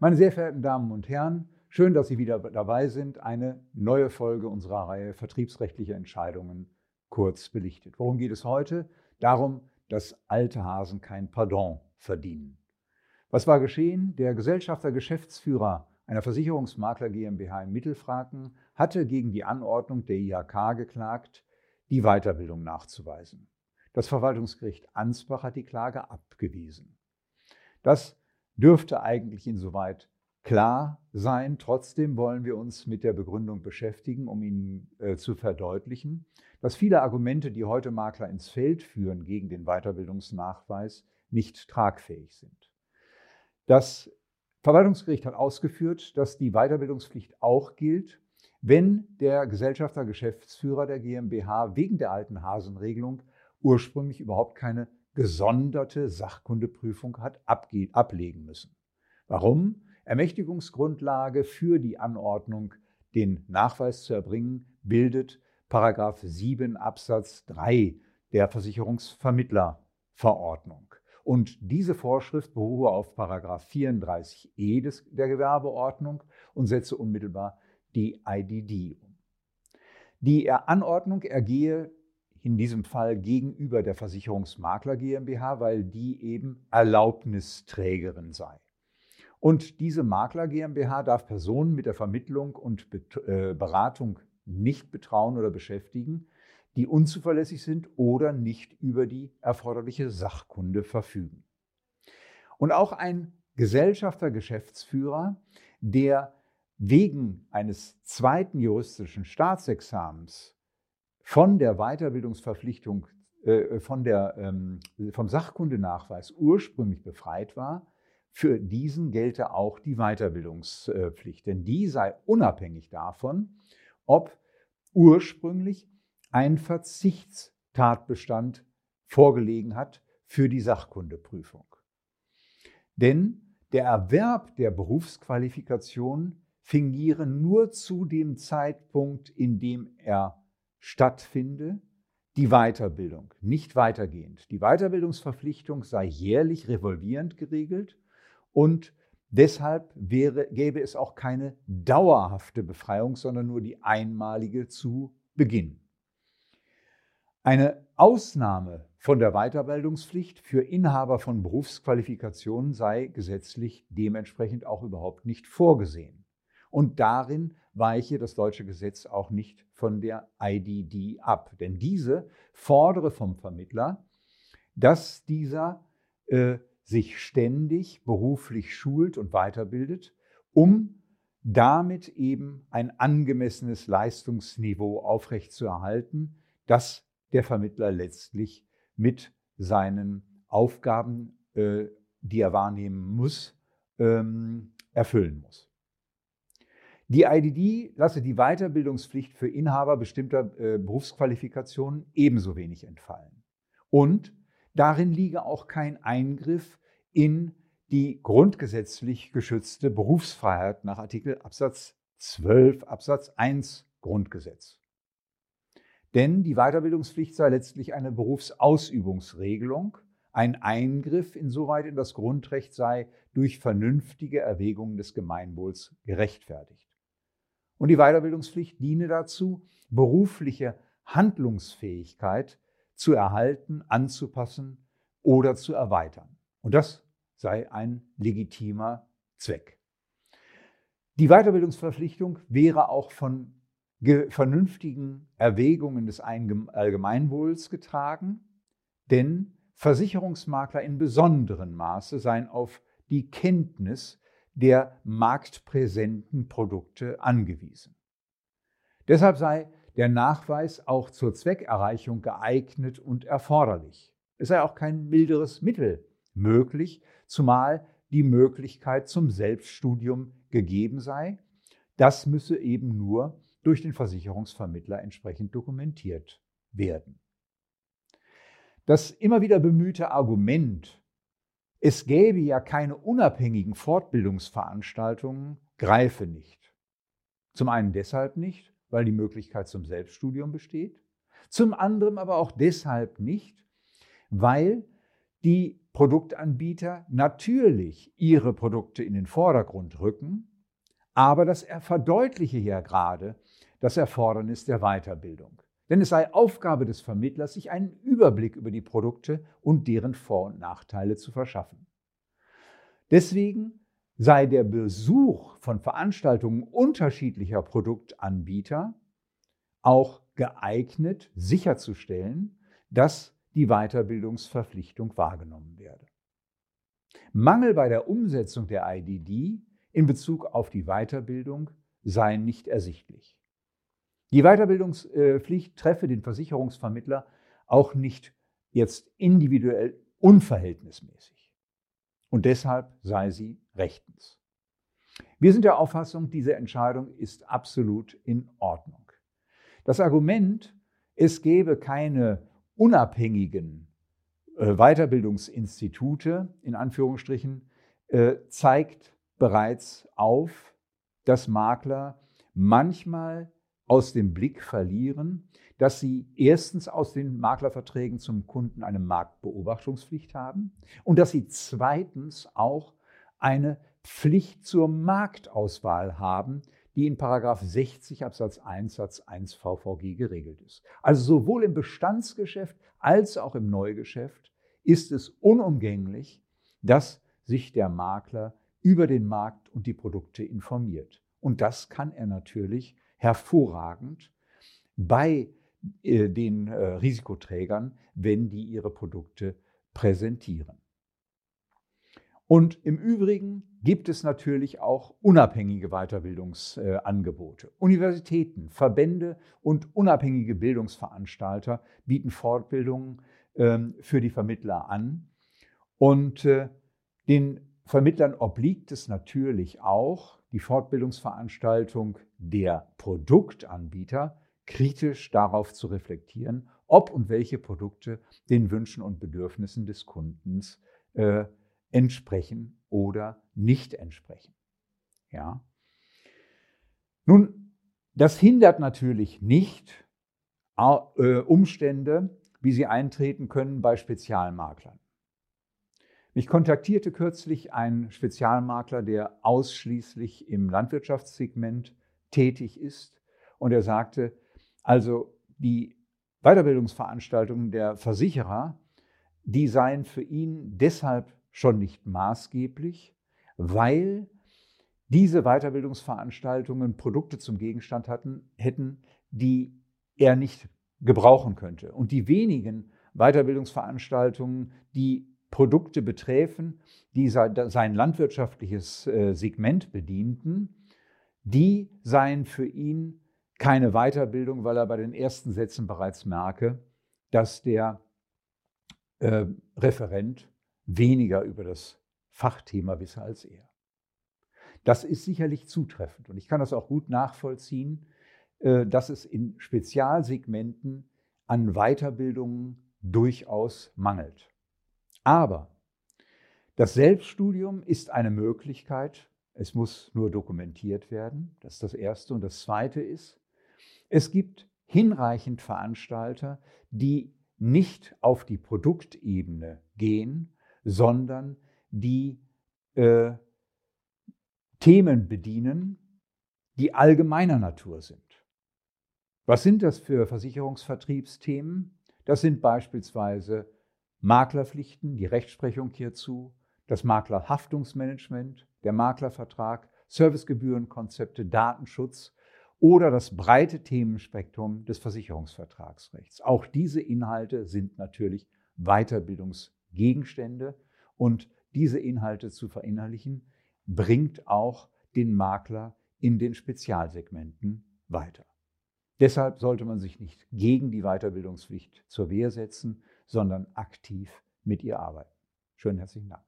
Meine sehr verehrten Damen und Herren, schön, dass Sie wieder dabei sind. Eine neue Folge unserer Reihe Vertriebsrechtliche Entscheidungen kurz belichtet. Worum geht es heute? Darum, dass alte Hasen kein Pardon verdienen. Was war geschehen? Der Gesellschafter Geschäftsführer einer Versicherungsmakler GmbH in Mittelfranken hatte gegen die Anordnung der IHK geklagt, die Weiterbildung nachzuweisen. Das Verwaltungsgericht Ansbach hat die Klage abgewiesen. Das dürfte eigentlich insoweit klar sein. Trotzdem wollen wir uns mit der Begründung beschäftigen, um Ihnen äh, zu verdeutlichen, dass viele Argumente, die heute Makler ins Feld führen gegen den Weiterbildungsnachweis, nicht tragfähig sind. Das Verwaltungsgericht hat ausgeführt, dass die Weiterbildungspflicht auch gilt, wenn der Gesellschafter Geschäftsführer der GmbH wegen der alten Hasenregelung ursprünglich überhaupt keine gesonderte Sachkundeprüfung hat ablegen müssen. Warum? Ermächtigungsgrundlage für die Anordnung, den Nachweis zu erbringen, bildet Paragraph 7 Absatz 3 der Versicherungsvermittlerverordnung. Und diese Vorschrift beruhe auf Paragraph 34e des, der Gewerbeordnung und setze unmittelbar die IDD um. Die Anordnung ergehe in diesem Fall gegenüber der Versicherungsmakler GmbH, weil die eben Erlaubnisträgerin sei. Und diese Makler GmbH darf Personen mit der Vermittlung und äh, Beratung nicht betrauen oder beschäftigen, die unzuverlässig sind oder nicht über die erforderliche Sachkunde verfügen. Und auch ein Gesellschafter, Geschäftsführer, der wegen eines zweiten juristischen Staatsexamens von der Weiterbildungsverpflichtung, äh, von der, ähm, vom Sachkundenachweis ursprünglich befreit war, für diesen gelte auch die Weiterbildungspflicht. Denn die sei unabhängig davon, ob ursprünglich ein Verzichtstatbestand vorgelegen hat für die Sachkundeprüfung. Denn der Erwerb der Berufsqualifikation fingiere nur zu dem Zeitpunkt, in dem er stattfinde, die Weiterbildung, nicht weitergehend. Die Weiterbildungsverpflichtung sei jährlich revolvierend geregelt und deshalb wäre, gäbe es auch keine dauerhafte Befreiung, sondern nur die einmalige zu Beginn. Eine Ausnahme von der Weiterbildungspflicht für Inhaber von Berufsqualifikationen sei gesetzlich dementsprechend auch überhaupt nicht vorgesehen. Und darin weiche das deutsche Gesetz auch nicht von der IDD ab. Denn diese fordere vom Vermittler, dass dieser äh, sich ständig beruflich schult und weiterbildet, um damit eben ein angemessenes Leistungsniveau aufrechtzuerhalten, das der Vermittler letztlich mit seinen Aufgaben, äh, die er wahrnehmen muss, ähm, erfüllen muss. Die IDD lasse die Weiterbildungspflicht für Inhaber bestimmter äh, Berufsqualifikationen ebenso wenig entfallen. Und darin liege auch kein Eingriff in die grundgesetzlich geschützte Berufsfreiheit nach Artikel Absatz 12 Absatz 1 Grundgesetz. Denn die Weiterbildungspflicht sei letztlich eine Berufsausübungsregelung, ein Eingriff insoweit in das Grundrecht sei durch vernünftige Erwägungen des Gemeinwohls gerechtfertigt. Und die Weiterbildungspflicht diene dazu, berufliche Handlungsfähigkeit zu erhalten, anzupassen oder zu erweitern. Und das sei ein legitimer Zweck. Die Weiterbildungsverpflichtung wäre auch von vernünftigen Erwägungen des Allgemeinwohls getragen, denn Versicherungsmakler in besonderem Maße seien auf die Kenntnis der marktpräsenten Produkte angewiesen. Deshalb sei der Nachweis auch zur Zweckerreichung geeignet und erforderlich. Es sei auch kein milderes Mittel möglich, zumal die Möglichkeit zum Selbststudium gegeben sei. Das müsse eben nur durch den Versicherungsvermittler entsprechend dokumentiert werden. Das immer wieder bemühte Argument, es gäbe ja keine unabhängigen Fortbildungsveranstaltungen, greife nicht. Zum einen deshalb nicht, weil die Möglichkeit zum Selbststudium besteht, zum anderen aber auch deshalb nicht, weil die Produktanbieter natürlich ihre Produkte in den Vordergrund rücken, aber das verdeutliche ja gerade das Erfordernis der Weiterbildung. Denn es sei Aufgabe des Vermittlers, sich einen Überblick über die Produkte und deren Vor- und Nachteile zu verschaffen. Deswegen sei der Besuch von Veranstaltungen unterschiedlicher Produktanbieter auch geeignet, sicherzustellen, dass die Weiterbildungsverpflichtung wahrgenommen werde. Mangel bei der Umsetzung der IDD in Bezug auf die Weiterbildung sei nicht ersichtlich. Die Weiterbildungspflicht treffe den Versicherungsvermittler auch nicht jetzt individuell unverhältnismäßig. Und deshalb sei sie rechtens. Wir sind der Auffassung, diese Entscheidung ist absolut in Ordnung. Das Argument, es gebe keine unabhängigen äh, Weiterbildungsinstitute, in Anführungsstrichen, äh, zeigt bereits auf, dass Makler manchmal aus dem Blick verlieren, dass sie erstens aus den Maklerverträgen zum Kunden eine Marktbeobachtungspflicht haben und dass sie zweitens auch eine Pflicht zur Marktauswahl haben, die in 60 Absatz 1 Satz 1 VVG geregelt ist. Also sowohl im Bestandsgeschäft als auch im Neugeschäft ist es unumgänglich, dass sich der Makler über den Markt und die Produkte informiert. Und das kann er natürlich hervorragend bei äh, den äh, Risikoträgern, wenn die ihre Produkte präsentieren. Und im Übrigen gibt es natürlich auch unabhängige Weiterbildungsangebote. Universitäten, Verbände und unabhängige Bildungsveranstalter bieten Fortbildungen ähm, für die Vermittler an. Und äh, den Vermittlern obliegt es natürlich auch, die Fortbildungsveranstaltung der Produktanbieter kritisch darauf zu reflektieren, ob und welche Produkte den Wünschen und Bedürfnissen des Kundens äh, entsprechen oder nicht entsprechen. Ja. Nun, das hindert natürlich nicht äh, Umstände, wie sie eintreten können bei Spezialmaklern. Mich kontaktierte kürzlich ein Spezialmakler, der ausschließlich im Landwirtschaftssegment tätig ist. Und er sagte, also die Weiterbildungsveranstaltungen der Versicherer, die seien für ihn deshalb schon nicht maßgeblich, weil diese Weiterbildungsveranstaltungen Produkte zum Gegenstand hatten, hätten, die er nicht gebrauchen könnte. Und die wenigen Weiterbildungsveranstaltungen, die Produkte beträfen, die sein landwirtschaftliches äh, Segment bedienten, die seien für ihn keine Weiterbildung, weil er bei den ersten Sätzen bereits merke, dass der äh, Referent weniger über das Fachthema wisse als er. Das ist sicherlich zutreffend und ich kann das auch gut nachvollziehen, äh, dass es in Spezialsegmenten an Weiterbildungen durchaus mangelt. Aber das Selbststudium ist eine Möglichkeit, es muss nur dokumentiert werden, das ist das Erste. Und das Zweite ist, es gibt hinreichend Veranstalter, die nicht auf die Produktebene gehen, sondern die äh, Themen bedienen, die allgemeiner Natur sind. Was sind das für Versicherungsvertriebsthemen? Das sind beispielsweise Maklerpflichten, die Rechtsprechung hierzu, das Maklerhaftungsmanagement, der Maklervertrag, Servicegebührenkonzepte, Datenschutz oder das breite Themenspektrum des Versicherungsvertragsrechts. Auch diese Inhalte sind natürlich Weiterbildungsgegenstände und diese Inhalte zu verinnerlichen, bringt auch den Makler in den Spezialsegmenten weiter. Deshalb sollte man sich nicht gegen die Weiterbildungspflicht zur Wehr setzen, sondern aktiv mit ihr arbeiten. Schönen herzlichen Dank.